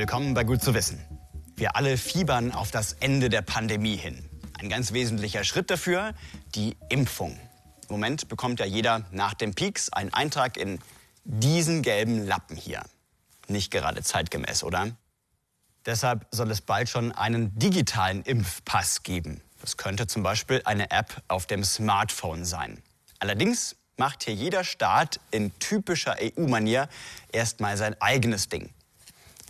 Willkommen bei Gut zu wissen. Wir alle fiebern auf das Ende der Pandemie hin. Ein ganz wesentlicher Schritt dafür, die Impfung. Im Moment bekommt ja jeder nach dem Peaks einen Eintrag in diesen gelben Lappen hier. Nicht gerade zeitgemäß, oder? Deshalb soll es bald schon einen digitalen Impfpass geben. Das könnte zum Beispiel eine App auf dem Smartphone sein. Allerdings macht hier jeder Staat in typischer EU-Manier erstmal sein eigenes Ding.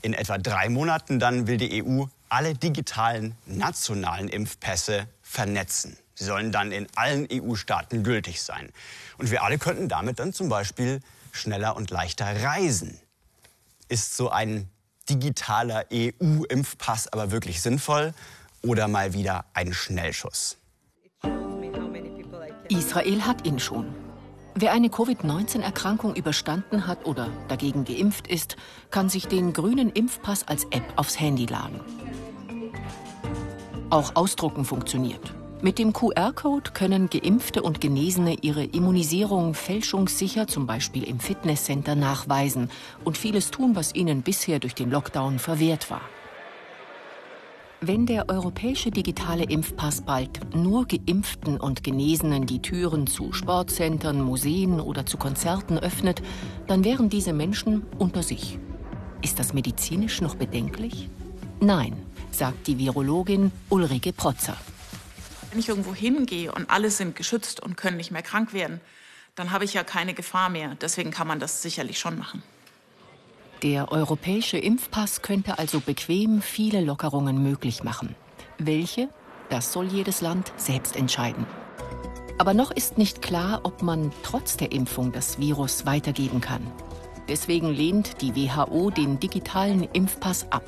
In etwa drei Monaten dann will die EU alle digitalen nationalen Impfpässe vernetzen. Sie sollen dann in allen EU-Staaten gültig sein. Und wir alle könnten damit dann zum Beispiel schneller und leichter reisen. Ist so ein digitaler EU-Impfpass aber wirklich sinnvoll oder mal wieder ein Schnellschuss? Israel hat ihn schon. Wer eine Covid-19-Erkrankung überstanden hat oder dagegen geimpft ist, kann sich den grünen Impfpass als App aufs Handy laden. Auch Ausdrucken funktioniert. Mit dem QR-Code können Geimpfte und Genesene ihre Immunisierung fälschungssicher zum Beispiel im Fitnesscenter nachweisen und vieles tun, was ihnen bisher durch den Lockdown verwehrt war. Wenn der europäische digitale Impfpass bald nur Geimpften und Genesenen die Türen zu Sportzentren, Museen oder zu Konzerten öffnet, dann wären diese Menschen unter sich. Ist das medizinisch noch bedenklich? Nein, sagt die Virologin Ulrike Protzer. Wenn ich irgendwo hingehe und alle sind geschützt und können nicht mehr krank werden, dann habe ich ja keine Gefahr mehr. Deswegen kann man das sicherlich schon machen. Der europäische Impfpass könnte also bequem viele Lockerungen möglich machen. Welche? Das soll jedes Land selbst entscheiden. Aber noch ist nicht klar, ob man trotz der Impfung das Virus weitergeben kann. Deswegen lehnt die WHO den digitalen Impfpass ab.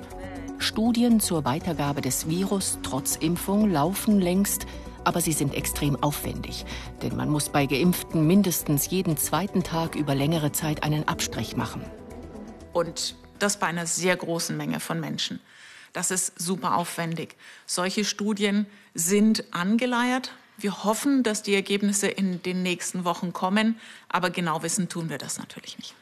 Studien zur Weitergabe des Virus trotz Impfung laufen längst, aber sie sind extrem aufwendig. Denn man muss bei Geimpften mindestens jeden zweiten Tag über längere Zeit einen Abstrich machen. Und das bei einer sehr großen Menge von Menschen. Das ist super aufwendig. Solche Studien sind angeleiert. Wir hoffen, dass die Ergebnisse in den nächsten Wochen kommen, aber genau wissen tun wir das natürlich nicht.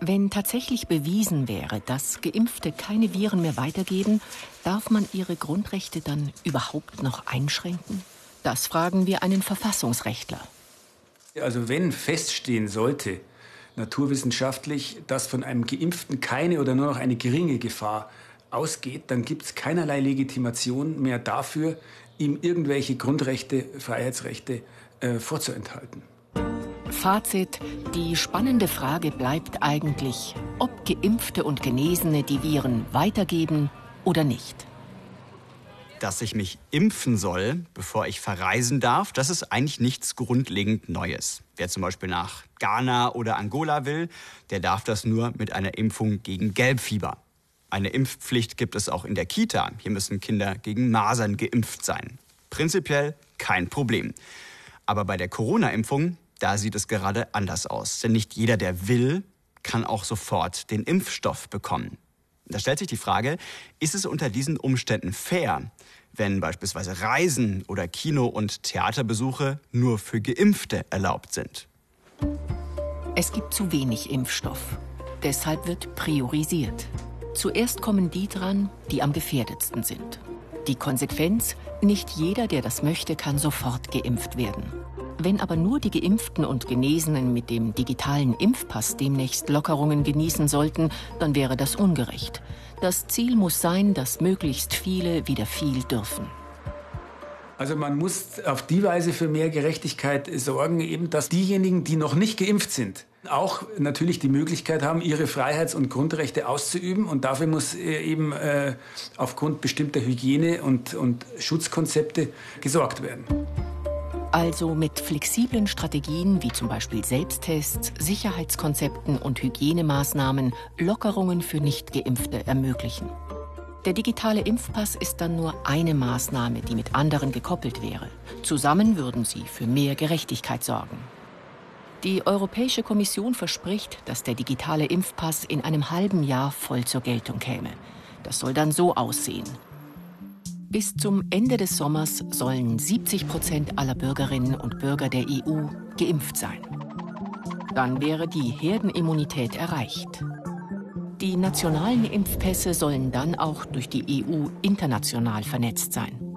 Wenn tatsächlich bewiesen wäre, dass Geimpfte keine Viren mehr weitergeben, darf man ihre Grundrechte dann überhaupt noch einschränken? Das fragen wir einen Verfassungsrechtler. Also wenn feststehen sollte, naturwissenschaftlich, dass von einem Geimpften keine oder nur noch eine geringe Gefahr ausgeht, dann gibt es keinerlei Legitimation mehr dafür, ihm irgendwelche Grundrechte, Freiheitsrechte äh, vorzuenthalten. Fazit, die spannende Frage bleibt eigentlich, ob Geimpfte und Genesene die Viren weitergeben oder nicht dass ich mich impfen soll, bevor ich verreisen darf, das ist eigentlich nichts grundlegend Neues. Wer zum Beispiel nach Ghana oder Angola will, der darf das nur mit einer Impfung gegen Gelbfieber. Eine Impfpflicht gibt es auch in der Kita. Hier müssen Kinder gegen Masern geimpft sein. Prinzipiell kein Problem. Aber bei der Corona-Impfung, da sieht es gerade anders aus. Denn nicht jeder, der will, kann auch sofort den Impfstoff bekommen. Da stellt sich die Frage, ist es unter diesen Umständen fair, wenn beispielsweise Reisen oder Kino- und Theaterbesuche nur für Geimpfte erlaubt sind? Es gibt zu wenig Impfstoff. Deshalb wird priorisiert. Zuerst kommen die dran, die am gefährdetsten sind. Die Konsequenz, nicht jeder, der das möchte, kann sofort geimpft werden. Wenn aber nur die Geimpften und Genesenen mit dem digitalen Impfpass demnächst Lockerungen genießen sollten, dann wäre das ungerecht. Das Ziel muss sein, dass möglichst viele wieder viel dürfen. Also man muss auf die Weise für mehr Gerechtigkeit sorgen, eben dass diejenigen, die noch nicht geimpft sind, auch natürlich die Möglichkeit haben, ihre Freiheits- und Grundrechte auszuüben. Und dafür muss äh, eben äh, aufgrund bestimmter Hygiene- und, und Schutzkonzepte gesorgt werden. Also mit flexiblen Strategien wie zum Beispiel Selbsttests, Sicherheitskonzepten und Hygienemaßnahmen Lockerungen für Nichtgeimpfte ermöglichen. Der digitale Impfpass ist dann nur eine Maßnahme, die mit anderen gekoppelt wäre. Zusammen würden sie für mehr Gerechtigkeit sorgen. Die Europäische Kommission verspricht, dass der digitale Impfpass in einem halben Jahr voll zur Geltung käme. Das soll dann so aussehen. Bis zum Ende des Sommers sollen 70 Prozent aller Bürgerinnen und Bürger der EU geimpft sein. Dann wäre die Herdenimmunität erreicht. Die nationalen Impfpässe sollen dann auch durch die EU international vernetzt sein.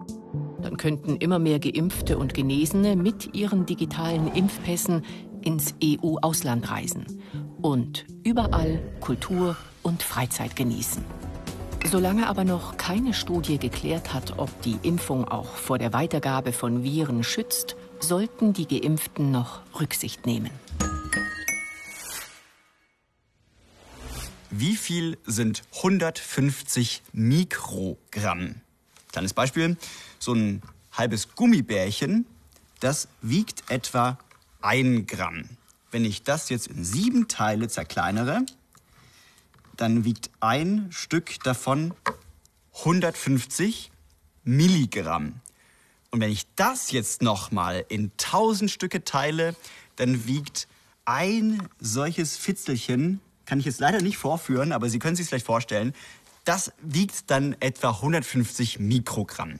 Dann könnten immer mehr Geimpfte und Genesene mit ihren digitalen Impfpässen ins EU-Ausland reisen und überall Kultur und Freizeit genießen. Solange aber noch keine Studie geklärt hat, ob die Impfung auch vor der Weitergabe von Viren schützt, sollten die Geimpften noch Rücksicht nehmen. Wie viel sind 150 Mikrogramm? Kleines Beispiel, so ein halbes Gummibärchen, das wiegt etwa ein Gramm. Wenn ich das jetzt in sieben Teile zerkleinere, dann wiegt ein Stück davon 150 Milligramm. Und wenn ich das jetzt nochmal in 1000 Stücke teile, dann wiegt ein solches Fitzelchen, kann ich jetzt leider nicht vorführen, aber Sie können sich vielleicht vorstellen, das wiegt dann etwa 150 Mikrogramm.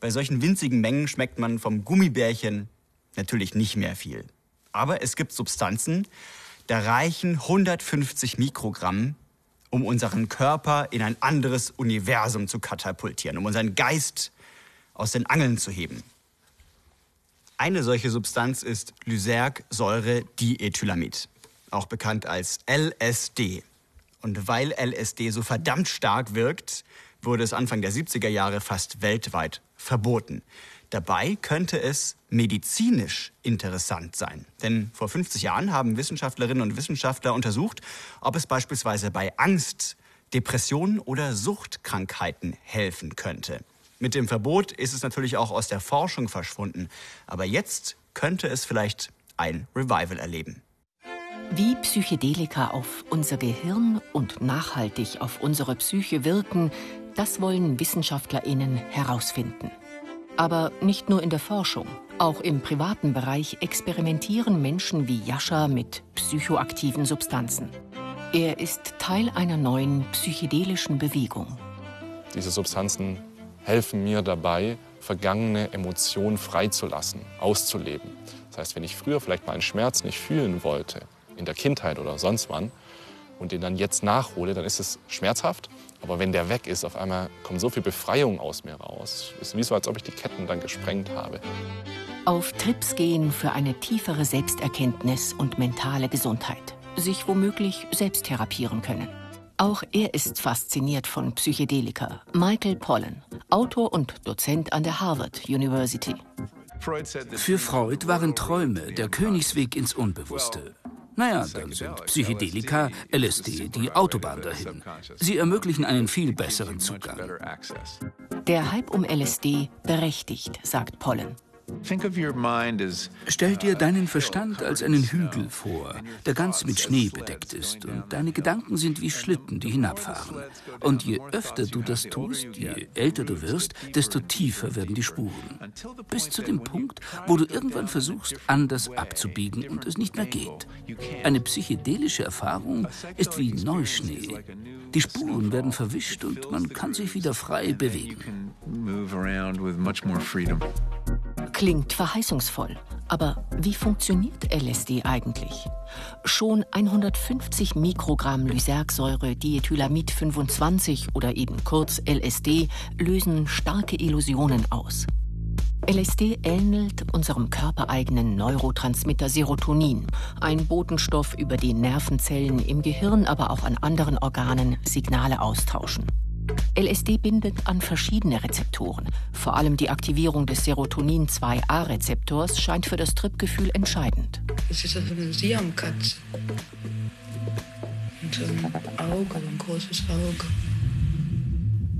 Bei solchen winzigen Mengen schmeckt man vom Gummibärchen natürlich nicht mehr viel. Aber es gibt Substanzen, da reichen 150 Mikrogramm, um unseren Körper in ein anderes Universum zu katapultieren, um unseren Geist aus den Angeln zu heben. Eine solche Substanz ist Lysergsäure-Diethylamid, auch bekannt als LSD. Und weil LSD so verdammt stark wirkt, wurde es Anfang der 70er Jahre fast weltweit verboten. Dabei könnte es medizinisch interessant sein. Denn vor 50 Jahren haben Wissenschaftlerinnen und Wissenschaftler untersucht, ob es beispielsweise bei Angst, Depressionen oder Suchtkrankheiten helfen könnte. Mit dem Verbot ist es natürlich auch aus der Forschung verschwunden. Aber jetzt könnte es vielleicht ein Revival erleben. Wie Psychedelika auf unser Gehirn und nachhaltig auf unsere Psyche wirken, das wollen Wissenschaftlerinnen herausfinden. Aber nicht nur in der Forschung. Auch im privaten Bereich experimentieren Menschen wie Jascha mit psychoaktiven Substanzen. Er ist Teil einer neuen psychedelischen Bewegung. Diese Substanzen helfen mir dabei, vergangene Emotionen freizulassen, auszuleben. Das heißt, wenn ich früher vielleicht mal einen Schmerz nicht fühlen wollte, in der Kindheit oder sonst wann, und den dann jetzt nachhole, dann ist es schmerzhaft. Aber wenn der weg ist, auf einmal kommt so viel Befreiung aus mir raus. Es ist wie so, als ob ich die Ketten dann gesprengt habe. Auf Trips gehen für eine tiefere Selbsterkenntnis und mentale Gesundheit. Sich womöglich selbst therapieren können. Auch er ist fasziniert von Psychedelika. Michael Pollan, Autor und Dozent an der Harvard University. Für Freud waren Träume der Königsweg ins Unbewusste. Naja, dann sind Psychedelika, LSD die Autobahn dahin. Sie ermöglichen einen viel besseren Zugang. Der Hype um LSD berechtigt, sagt Pollen. Stell dir deinen Verstand als einen Hügel vor, der ganz mit Schnee bedeckt ist, und deine Gedanken sind wie Schlitten, die hinabfahren. Und je öfter du das tust, je älter du wirst, desto tiefer werden die Spuren. Bis zu dem Punkt, wo du irgendwann versuchst, anders abzubiegen und es nicht mehr geht. Eine psychedelische Erfahrung ist wie Neuschnee. Die Spuren werden verwischt und man kann sich wieder frei bewegen. Klingt verheißungsvoll. Aber wie funktioniert LSD eigentlich? Schon 150 Mikrogramm Lysergsäure Diethylamid 25 oder eben kurz LSD lösen starke Illusionen aus. LSD ähnelt unserem körpereigenen Neurotransmitter Serotonin, ein Botenstoff, über den Nervenzellen im Gehirn, aber auch an anderen Organen Signale austauschen. LSD bindet an verschiedene Rezeptoren. Vor allem die Aktivierung des Serotonin-2A-Rezeptors scheint für das Tripgefühl entscheidend. Es ist also eine Siamkatze. Und so ein Auge, ein großes Auge.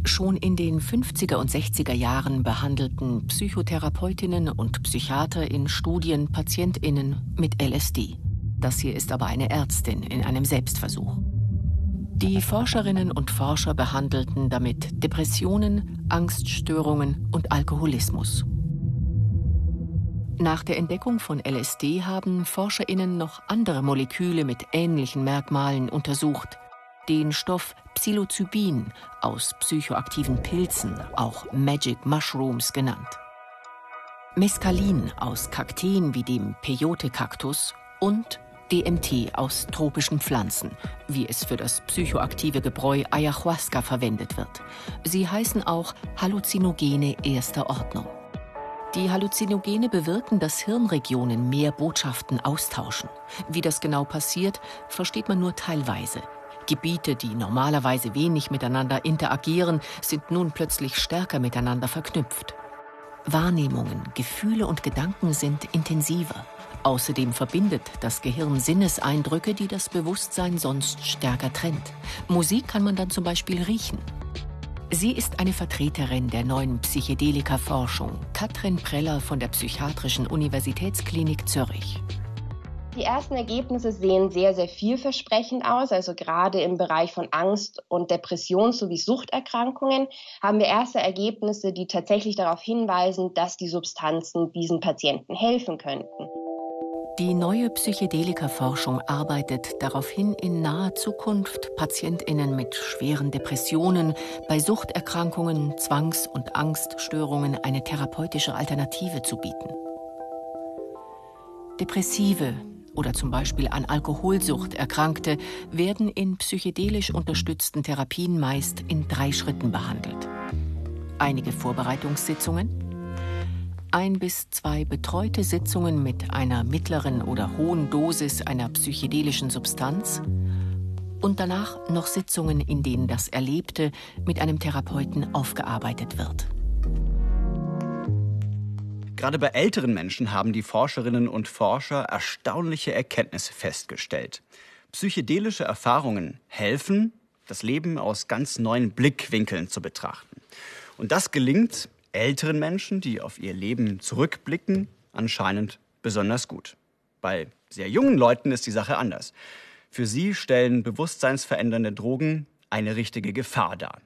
Schon in den 50er und 60er Jahren behandelten Psychotherapeutinnen und Psychiater in Studien Patientinnen mit LSD. Das hier ist aber eine Ärztin in einem Selbstversuch. Die Forscherinnen und Forscher behandelten damit Depressionen, Angststörungen und Alkoholismus. Nach der Entdeckung von LSD haben Forscherinnen noch andere Moleküle mit ähnlichen Merkmalen untersucht. Den Stoff Psilocybin aus psychoaktiven Pilzen, auch Magic Mushrooms genannt. Mescalin aus Kakteen wie dem Peyote-Kaktus und DMT aus tropischen Pflanzen, wie es für das psychoaktive Gebräu Ayahuasca verwendet wird. Sie heißen auch Halluzinogene erster Ordnung. Die Halluzinogene bewirken, dass Hirnregionen mehr Botschaften austauschen. Wie das genau passiert, versteht man nur teilweise. Gebiete, die normalerweise wenig miteinander interagieren, sind nun plötzlich stärker miteinander verknüpft. Wahrnehmungen, Gefühle und Gedanken sind intensiver. Außerdem verbindet das Gehirn Sinneseindrücke, die das Bewusstsein sonst stärker trennt. Musik kann man dann zum Beispiel riechen. Sie ist eine Vertreterin der neuen Psychedelika-Forschung, Katrin Preller von der Psychiatrischen Universitätsklinik Zürich. Die ersten Ergebnisse sehen sehr, sehr vielversprechend aus. Also gerade im Bereich von Angst und Depression sowie Suchterkrankungen haben wir erste Ergebnisse, die tatsächlich darauf hinweisen, dass die Substanzen diesen Patienten helfen könnten. Die neue Psychedelika-Forschung arbeitet darauf hin, in naher Zukunft PatientInnen mit schweren Depressionen, bei Suchterkrankungen, Zwangs- und Angststörungen eine therapeutische Alternative zu bieten. Depressive, oder zum Beispiel an Alkoholsucht Erkrankte werden in psychedelisch unterstützten Therapien meist in drei Schritten behandelt. Einige Vorbereitungssitzungen, ein bis zwei betreute Sitzungen mit einer mittleren oder hohen Dosis einer psychedelischen Substanz und danach noch Sitzungen, in denen das Erlebte mit einem Therapeuten aufgearbeitet wird. Gerade bei älteren Menschen haben die Forscherinnen und Forscher erstaunliche Erkenntnisse festgestellt. Psychedelische Erfahrungen helfen, das Leben aus ganz neuen Blickwinkeln zu betrachten. Und das gelingt älteren Menschen, die auf ihr Leben zurückblicken, anscheinend besonders gut. Bei sehr jungen Leuten ist die Sache anders. Für sie stellen bewusstseinsverändernde Drogen eine richtige Gefahr dar.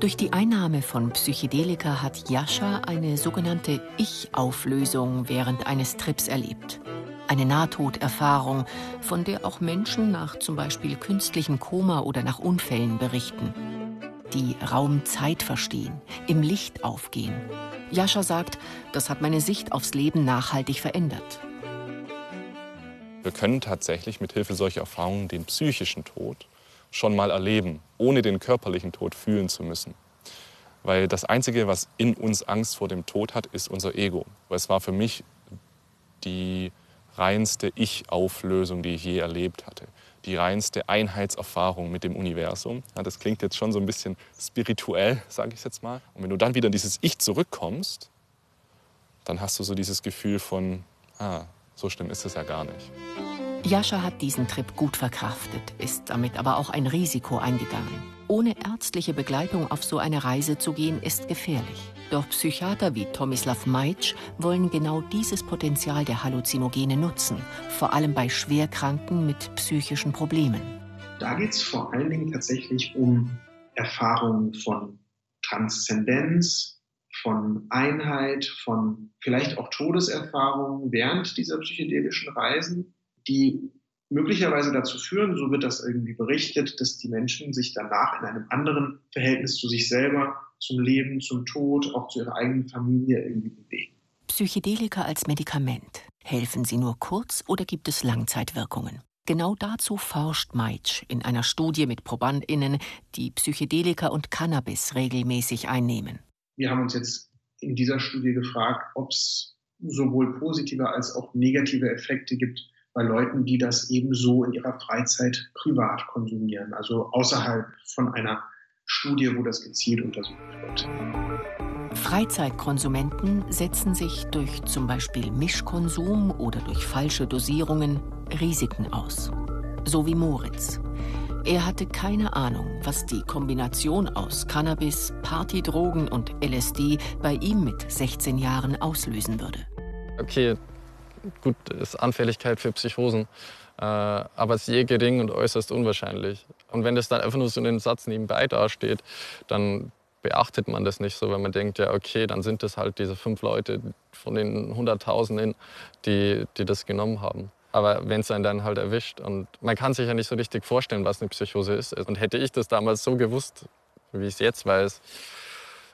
Durch die Einnahme von Psychedelika hat Jascha eine sogenannte Ich-Auflösung während eines Trips erlebt. Eine Nahtoderfahrung, von der auch Menschen nach zum Beispiel künstlichem Koma oder nach Unfällen berichten. Die Raum-Zeit verstehen, im Licht aufgehen. Jascha sagt, das hat meine Sicht aufs Leben nachhaltig verändert. Wir können tatsächlich mit Hilfe solcher Erfahrungen den psychischen Tod schon mal erleben, ohne den körperlichen Tod fühlen zu müssen. Weil das Einzige, was in uns Angst vor dem Tod hat, ist unser Ego. Es war für mich die reinste Ich-Auflösung, die ich je erlebt hatte. Die reinste Einheitserfahrung mit dem Universum. Ja, das klingt jetzt schon so ein bisschen spirituell, sage ich jetzt mal. Und wenn du dann wieder in dieses Ich zurückkommst, dann hast du so dieses Gefühl von, ah, so schlimm ist es ja gar nicht. Jascha hat diesen Trip gut verkraftet, ist damit aber auch ein Risiko eingegangen. Ohne ärztliche Begleitung auf so eine Reise zu gehen, ist gefährlich. Doch Psychiater wie Tomislav Majc wollen genau dieses Potenzial der Halluzinogene nutzen, vor allem bei Schwerkranken mit psychischen Problemen. Da geht es vor allen Dingen tatsächlich um Erfahrungen von Transzendenz, von Einheit, von vielleicht auch Todeserfahrungen während dieser psychedelischen Reisen die möglicherweise dazu führen, so wird das irgendwie berichtet, dass die Menschen sich danach in einem anderen Verhältnis zu sich selber, zum Leben, zum Tod, auch zu ihrer eigenen Familie irgendwie bewegen. Psychedelika als Medikament. Helfen sie nur kurz oder gibt es Langzeitwirkungen? Genau dazu forscht Meitsch in einer Studie mit ProbandInnen, die Psychedelika und Cannabis regelmäßig einnehmen. Wir haben uns jetzt in dieser Studie gefragt, ob es sowohl positive als auch negative Effekte gibt bei Leuten, die das ebenso in ihrer Freizeit privat konsumieren, also außerhalb von einer Studie, wo das gezielt untersucht wird. Freizeitkonsumenten setzen sich durch zum Beispiel Mischkonsum oder durch falsche Dosierungen Risiken aus. So wie Moritz. Er hatte keine Ahnung, was die Kombination aus Cannabis, Partydrogen und LSD bei ihm mit 16 Jahren auslösen würde. Okay, gut, ist Anfälligkeit für Psychosen, äh, aber sehr gering und äußerst unwahrscheinlich. Und wenn das dann einfach nur so in einem Satz nebenbei dasteht, dann beachtet man das nicht so, weil man denkt, ja, okay, dann sind das halt diese fünf Leute von den Hunderttausenden, die, die das genommen haben. Aber wenn es einen dann halt erwischt und man kann sich ja nicht so richtig vorstellen, was eine Psychose ist. Und hätte ich das damals so gewusst, wie ich es jetzt weiß,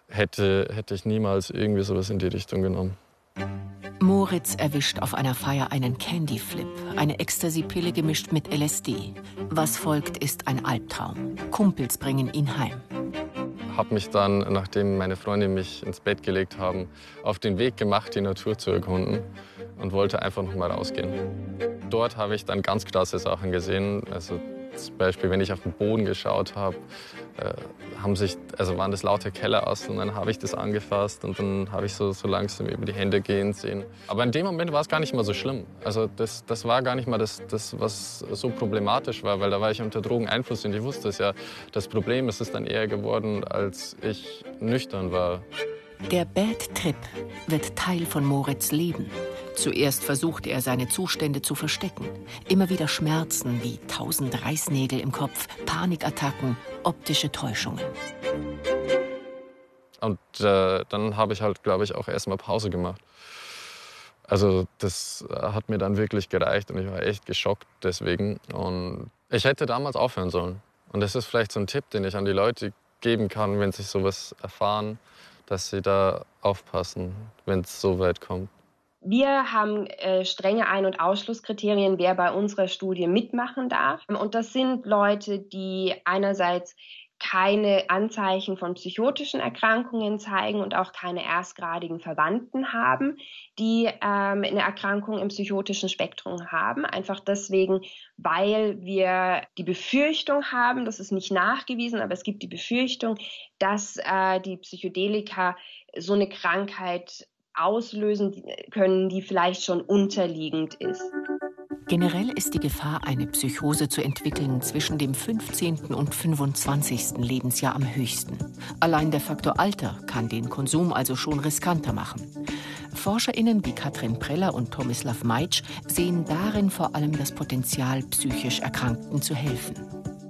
hätte, hätte ich niemals irgendwie sowas in die Richtung genommen. Moritz erwischt auf einer Feier einen Candy Flip, eine Ecstasy-Pille gemischt mit LSD. Was folgt, ist ein Albtraum. Kumpels bringen ihn heim. Habe mich dann, nachdem meine Freunde mich ins Bett gelegt haben, auf den Weg gemacht, die Natur zu erkunden und wollte einfach noch mal rausgehen. Dort habe ich dann ganz krasse Sachen gesehen. Also zum Beispiel, wenn ich auf den Boden geschaut habe, äh, haben sich, also waren das laute Kellerasseln. Dann habe ich das angefasst und dann habe ich so, so langsam über die Hände gehen sehen. Aber in dem Moment war es gar nicht mal so schlimm. Also das, das war gar nicht mal das, das, was so problematisch war, weil da war ich unter Drogeneinfluss und ich wusste es ja. Das Problem ist es dann eher geworden, als ich nüchtern war. Der Bad Trip wird Teil von Moritz Leben. Zuerst versucht er, seine Zustände zu verstecken. Immer wieder Schmerzen wie tausend Reißnägel im Kopf, Panikattacken, optische Täuschungen. Und äh, dann habe ich halt, glaube ich, auch erstmal Pause gemacht. Also das hat mir dann wirklich gereicht und ich war echt geschockt deswegen. Und ich hätte damals aufhören sollen. Und das ist vielleicht so ein Tipp, den ich an die Leute geben kann, wenn sie sowas erfahren, dass sie da aufpassen, wenn es so weit kommt. Wir haben äh, strenge Ein- und Ausschlusskriterien, wer bei unserer Studie mitmachen darf. Und das sind Leute, die einerseits keine Anzeichen von psychotischen Erkrankungen zeigen und auch keine erstgradigen Verwandten haben, die ähm, eine Erkrankung im psychotischen Spektrum haben. Einfach deswegen, weil wir die Befürchtung haben, das ist nicht nachgewiesen, aber es gibt die Befürchtung, dass äh, die Psychedelika so eine Krankheit auslösen können, die vielleicht schon unterliegend ist. Generell ist die Gefahr, eine Psychose zu entwickeln, zwischen dem 15. und 25. Lebensjahr am höchsten. Allein der Faktor Alter kann den Konsum also schon riskanter machen. ForscherInnen wie Katrin Preller und Tomislav Meitsch sehen darin vor allem das Potenzial, psychisch Erkrankten zu helfen.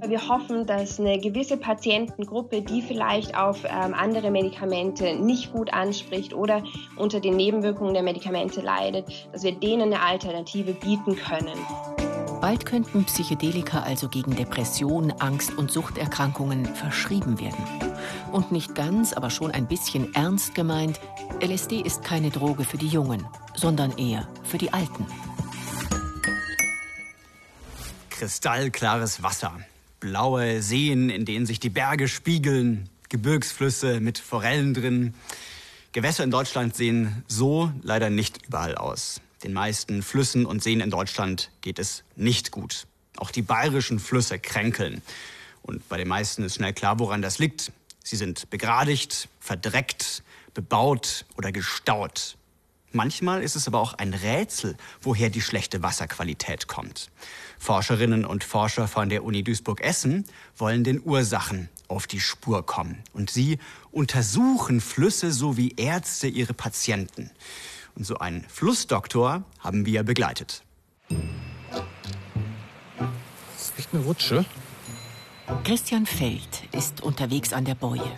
Wir hoffen, dass eine gewisse Patientengruppe, die vielleicht auf ähm, andere Medikamente nicht gut anspricht oder unter den Nebenwirkungen der Medikamente leidet, dass wir denen eine Alternative bieten können. Bald könnten Psychedelika also gegen Depression, Angst und Suchterkrankungen verschrieben werden. Und nicht ganz, aber schon ein bisschen ernst gemeint, LSD ist keine Droge für die Jungen, sondern eher für die Alten. Kristallklares Wasser blaue Seen, in denen sich die Berge spiegeln, Gebirgsflüsse mit Forellen drin. Gewässer in Deutschland sehen so leider nicht überall aus. Den meisten Flüssen und Seen in Deutschland geht es nicht gut. Auch die bayerischen Flüsse kränkeln. Und bei den meisten ist schnell klar, woran das liegt. Sie sind begradigt, verdreckt, bebaut oder gestaut. Manchmal ist es aber auch ein Rätsel, woher die schlechte Wasserqualität kommt. Forscherinnen und Forscher von der Uni Duisburg-Essen wollen den Ursachen auf die Spur kommen. Und sie untersuchen Flüsse so wie Ärzte ihre Patienten. Und so einen Flussdoktor haben wir begleitet. Das ist echt eine Rutsche. Christian Feld ist unterwegs an der Boje.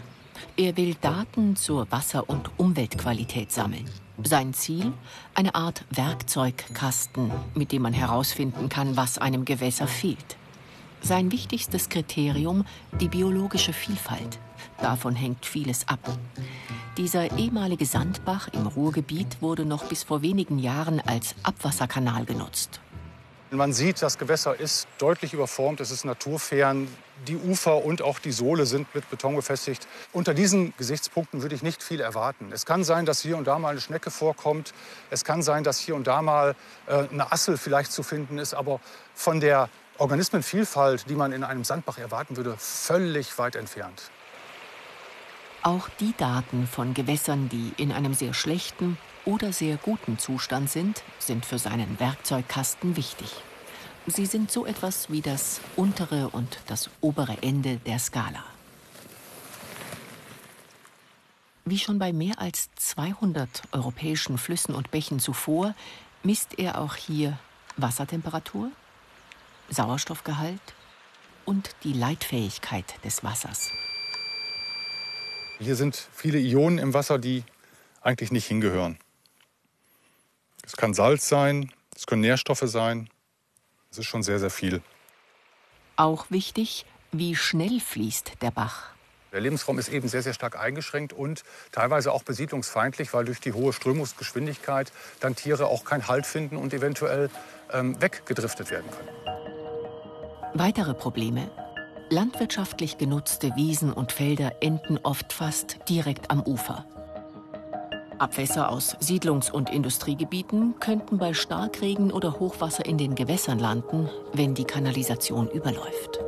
Er will Daten zur Wasser- und Umweltqualität sammeln. Sein Ziel? Eine Art Werkzeugkasten, mit dem man herausfinden kann, was einem Gewässer fehlt. Sein wichtigstes Kriterium die biologische Vielfalt. Davon hängt vieles ab. Dieser ehemalige Sandbach im Ruhrgebiet wurde noch bis vor wenigen Jahren als Abwasserkanal genutzt. Man sieht, das Gewässer ist deutlich überformt, es ist naturfern. Die Ufer und auch die Sohle sind mit Beton befestigt. Unter diesen Gesichtspunkten würde ich nicht viel erwarten. Es kann sein, dass hier und da mal eine Schnecke vorkommt. Es kann sein, dass hier und da mal äh, eine Assel vielleicht zu finden ist. Aber von der Organismenvielfalt, die man in einem Sandbach erwarten würde, völlig weit entfernt. Auch die Daten von Gewässern, die in einem sehr schlechten oder sehr guten Zustand sind, sind für seinen Werkzeugkasten wichtig. Sie sind so etwas wie das untere und das obere Ende der Skala. Wie schon bei mehr als 200 europäischen Flüssen und Bächen zuvor, misst er auch hier Wassertemperatur, Sauerstoffgehalt und die Leitfähigkeit des Wassers. Hier sind viele Ionen im Wasser, die eigentlich nicht hingehören. Es kann Salz sein, es können Nährstoffe sein. Es ist schon sehr, sehr viel. Auch wichtig, wie schnell fließt der Bach. Der Lebensraum ist eben sehr, sehr stark eingeschränkt und teilweise auch besiedlungsfeindlich, weil durch die hohe Strömungsgeschwindigkeit dann Tiere auch keinen Halt finden und eventuell ähm, weggedriftet werden können. Weitere Probleme. Landwirtschaftlich genutzte Wiesen und Felder enden oft fast direkt am Ufer. Abwässer aus Siedlungs- und Industriegebieten könnten bei Starkregen oder Hochwasser in den Gewässern landen, wenn die Kanalisation überläuft.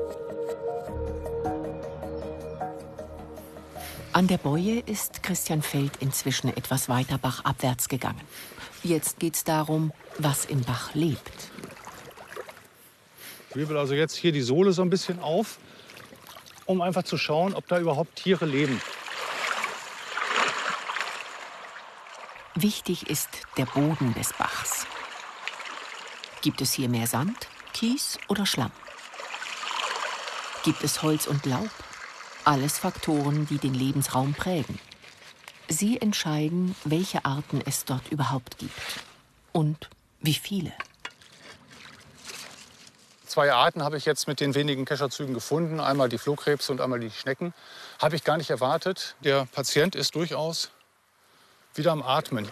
An der Boje ist Christian Feld inzwischen etwas weiter bachabwärts gegangen. Jetzt geht es darum, was im Bach lebt. Ich wirbel also jetzt hier die Sohle so ein bisschen auf, um einfach zu schauen, ob da überhaupt Tiere leben. Wichtig ist der Boden des Bachs. Gibt es hier mehr Sand, Kies oder Schlamm? Gibt es Holz und Laub? Alles Faktoren, die den Lebensraum prägen. Sie entscheiden, welche Arten es dort überhaupt gibt und wie viele. Zwei Arten habe ich jetzt mit den wenigen Kescherzügen gefunden. Einmal die Flohkrebse und einmal die Schnecken. Habe ich gar nicht erwartet. Der Patient ist durchaus wieder am Atmen.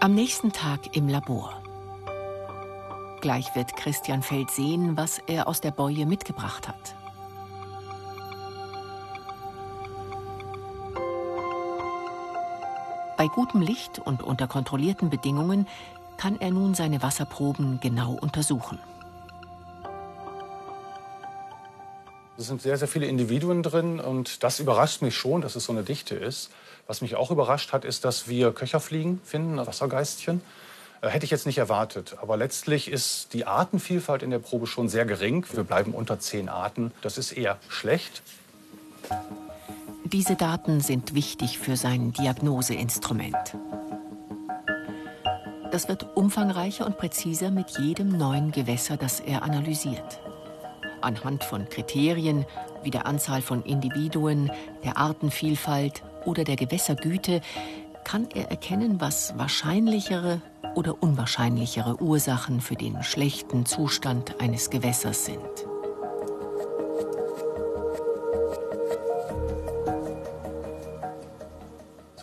Am nächsten Tag im Labor. Gleich wird Christian Feld sehen, was er aus der Boje mitgebracht hat. Bei gutem Licht und unter kontrollierten Bedingungen kann er nun seine Wasserproben genau untersuchen. Es sind sehr, sehr viele Individuen drin und das überrascht mich schon, dass es so eine Dichte ist. Was mich auch überrascht hat, ist, dass wir Köcherfliegen finden, Wassergeistchen. Äh, hätte ich jetzt nicht erwartet. Aber letztlich ist die Artenvielfalt in der Probe schon sehr gering. Wir bleiben unter zehn Arten. Das ist eher schlecht. Diese Daten sind wichtig für sein Diagnoseinstrument. Das wird umfangreicher und präziser mit jedem neuen Gewässer, das er analysiert anhand von Kriterien wie der Anzahl von Individuen, der Artenvielfalt oder der Gewässergüte kann er erkennen, was wahrscheinlichere oder unwahrscheinlichere Ursachen für den schlechten Zustand eines Gewässers sind.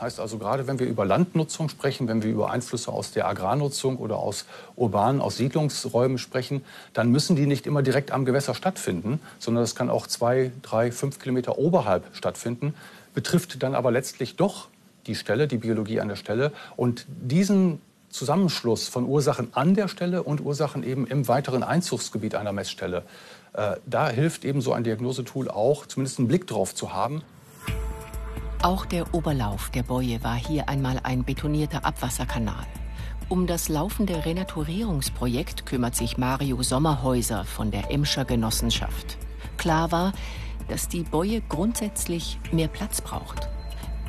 Heißt also, gerade wenn wir über Landnutzung sprechen, wenn wir über Einflüsse aus der Agrarnutzung oder aus urbanen, aus Siedlungsräumen sprechen, dann müssen die nicht immer direkt am Gewässer stattfinden, sondern das kann auch zwei, drei, fünf Kilometer oberhalb stattfinden, betrifft dann aber letztlich doch die Stelle, die Biologie an der Stelle. Und diesen Zusammenschluss von Ursachen an der Stelle und Ursachen eben im weiteren Einzugsgebiet einer Messstelle, äh, da hilft eben so ein Diagnosetool auch, zumindest einen Blick drauf zu haben. Auch der Oberlauf der Boje war hier einmal ein betonierter Abwasserkanal. Um das laufende Renaturierungsprojekt kümmert sich Mario Sommerhäuser von der Emscher Genossenschaft. Klar war, dass die Boje grundsätzlich mehr Platz braucht.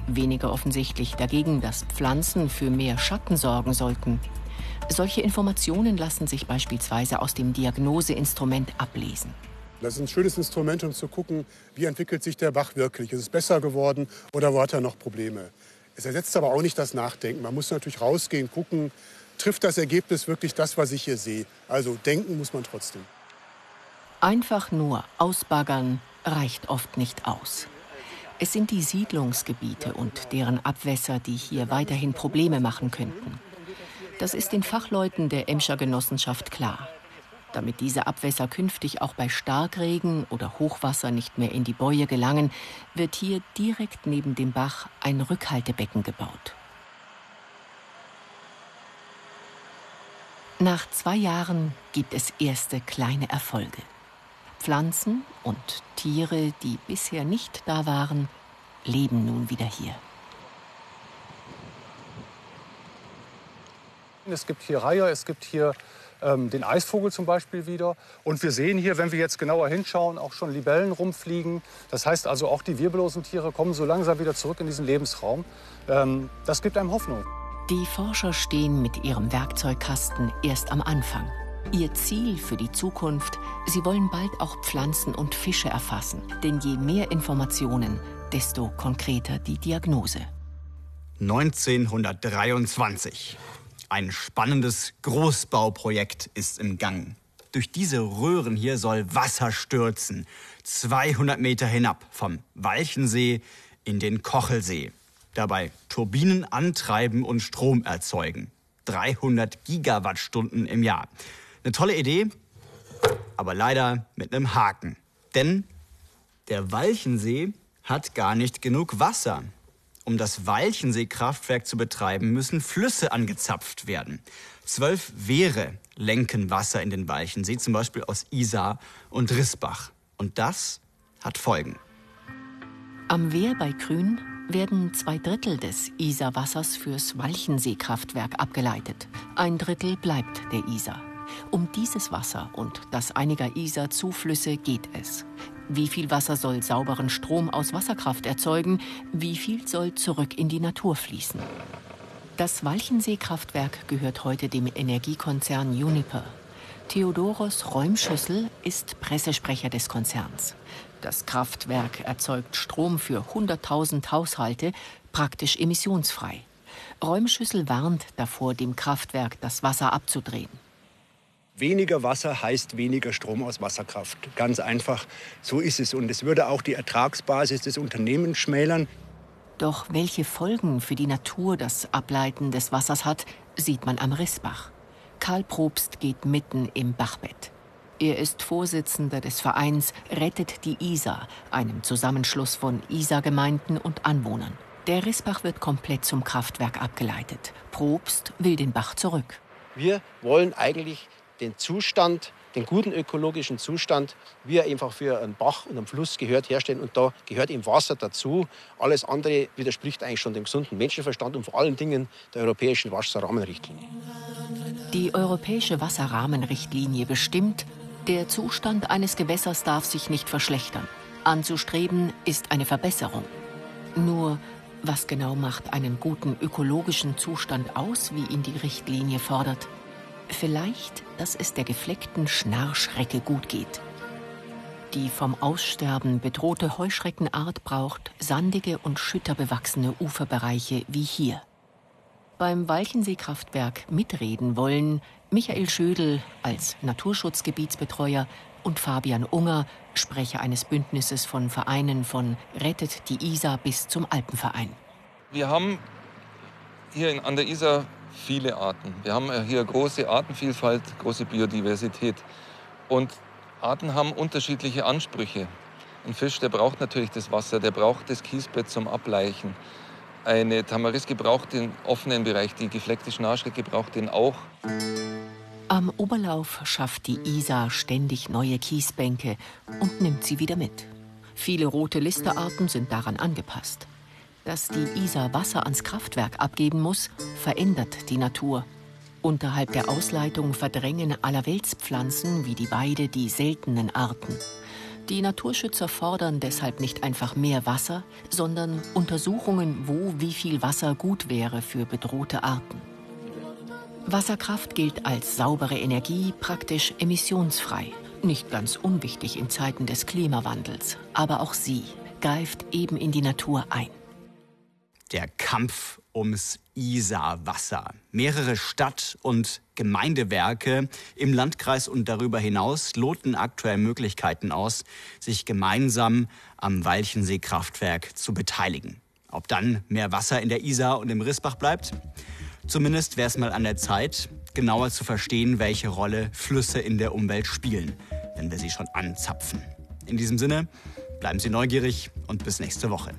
Weniger offensichtlich dagegen, dass Pflanzen für mehr Schatten sorgen sollten. Solche Informationen lassen sich beispielsweise aus dem Diagnoseinstrument ablesen. Das ist ein schönes Instrument, um zu gucken, wie entwickelt sich der Bach wirklich. Ist es besser geworden oder wo hat er noch Probleme? Es ersetzt aber auch nicht das Nachdenken. Man muss natürlich rausgehen, gucken, trifft das Ergebnis wirklich das, was ich hier sehe. Also denken muss man trotzdem. Einfach nur ausbaggern reicht oft nicht aus. Es sind die Siedlungsgebiete und deren Abwässer, die hier weiterhin Probleme machen könnten. Das ist den Fachleuten der Emscher Genossenschaft klar. Damit diese Abwässer künftig auch bei Starkregen oder Hochwasser nicht mehr in die Bäue gelangen, wird hier direkt neben dem Bach ein Rückhaltebecken gebaut. Nach zwei Jahren gibt es erste kleine Erfolge. Pflanzen und Tiere, die bisher nicht da waren, leben nun wieder hier. Es gibt hier Reiher, es gibt hier ähm, den Eisvogel zum Beispiel wieder. Und wir sehen hier, wenn wir jetzt genauer hinschauen, auch schon Libellen rumfliegen. Das heißt also, auch die wirbellosen Tiere kommen so langsam wieder zurück in diesen Lebensraum. Ähm, das gibt einem Hoffnung. Die Forscher stehen mit ihrem Werkzeugkasten erst am Anfang. Ihr Ziel für die Zukunft, sie wollen bald auch Pflanzen und Fische erfassen. Denn je mehr Informationen, desto konkreter die Diagnose. 1923. Ein spannendes Großbauprojekt ist im Gang. Durch diese Röhren hier soll Wasser stürzen. 200 Meter hinab vom Walchensee in den Kochelsee. Dabei Turbinen antreiben und Strom erzeugen. 300 Gigawattstunden im Jahr. Eine tolle Idee, aber leider mit einem Haken. Denn der Walchensee hat gar nicht genug Wasser. Um das Walchensee-Kraftwerk zu betreiben, müssen Flüsse angezapft werden. Zwölf Wehre lenken Wasser in den Walchensee, zum Beispiel aus Isar und Rissbach. Und das hat Folgen. Am Wehr bei Grün werden zwei Drittel des Isarwassers fürs Walchensee-Kraftwerk abgeleitet. Ein Drittel bleibt der Isar. Um dieses Wasser und das einiger Isar-Zuflüsse geht es. Wie viel Wasser soll sauberen Strom aus Wasserkraft erzeugen? Wie viel soll zurück in die Natur fließen? Das Walchensee-Kraftwerk gehört heute dem Energiekonzern Uniper. Theodoros Räumschüssel ist Pressesprecher des Konzerns. Das Kraftwerk erzeugt Strom für 100.000 Haushalte, praktisch emissionsfrei. Räumschüssel warnt davor, dem Kraftwerk das Wasser abzudrehen. Weniger Wasser heißt weniger Strom aus Wasserkraft. Ganz einfach, so ist es. Und es würde auch die Ertragsbasis des Unternehmens schmälern. Doch welche Folgen für die Natur das Ableiten des Wassers hat, sieht man am Rissbach. Karl Probst geht mitten im Bachbett. Er ist Vorsitzender des Vereins Rettet die Isar, einem Zusammenschluss von Isar-Gemeinden und Anwohnern. Der Rissbach wird komplett zum Kraftwerk abgeleitet. Probst will den Bach zurück. Wir wollen eigentlich den Zustand, den guten ökologischen Zustand, wie er einfach für einen Bach und einen Fluss gehört, herstellen. Und da gehört ihm Wasser dazu. Alles andere widerspricht eigentlich schon dem gesunden Menschenverstand und vor allen Dingen der europäischen Wasserrahmenrichtlinie. Die europäische Wasserrahmenrichtlinie bestimmt, der Zustand eines Gewässers darf sich nicht verschlechtern. Anzustreben ist eine Verbesserung. Nur, was genau macht einen guten ökologischen Zustand aus, wie ihn die Richtlinie fordert? Vielleicht, dass es der gefleckten Schnarrschrecke gut geht. Die vom Aussterben bedrohte Heuschreckenart braucht sandige und schütterbewachsene Uferbereiche wie hier. Beim Walchensee-Kraftwerk mitreden wollen Michael Schödel als Naturschutzgebietsbetreuer und Fabian Unger, Sprecher eines Bündnisses von Vereinen von Rettet die Isar bis zum Alpenverein. Wir haben hier an der Isar viele Arten. Wir haben hier große Artenvielfalt, große Biodiversität. Und Arten haben unterschiedliche Ansprüche. Ein Fisch, der braucht natürlich das Wasser, der braucht das Kiesbett zum Ableichen. Eine Tamariske braucht den offenen Bereich, die gefleckte Schnarschrecke braucht den auch. Am Oberlauf schafft die Isar ständig neue Kiesbänke und nimmt sie wieder mit. Viele rote Listerarten sind daran angepasst. Dass die Isar Wasser ans Kraftwerk abgeben muss, verändert die Natur. Unterhalb der Ausleitung verdrängen Allerweltspflanzen wie die Weide die seltenen Arten. Die Naturschützer fordern deshalb nicht einfach mehr Wasser, sondern Untersuchungen, wo wie viel Wasser gut wäre für bedrohte Arten. Wasserkraft gilt als saubere Energie, praktisch emissionsfrei. Nicht ganz unwichtig in Zeiten des Klimawandels, aber auch sie greift eben in die Natur ein der Kampf ums Isarwasser. Mehrere Stadt- und Gemeindewerke im Landkreis und darüber hinaus loten aktuell Möglichkeiten aus, sich gemeinsam am Walchensee-Kraftwerk zu beteiligen. Ob dann mehr Wasser in der Isar und im Rissbach bleibt? Zumindest wäre es mal an der Zeit, genauer zu verstehen, welche Rolle Flüsse in der Umwelt spielen, wenn wir sie schon anzapfen. In diesem Sinne, bleiben Sie neugierig und bis nächste Woche.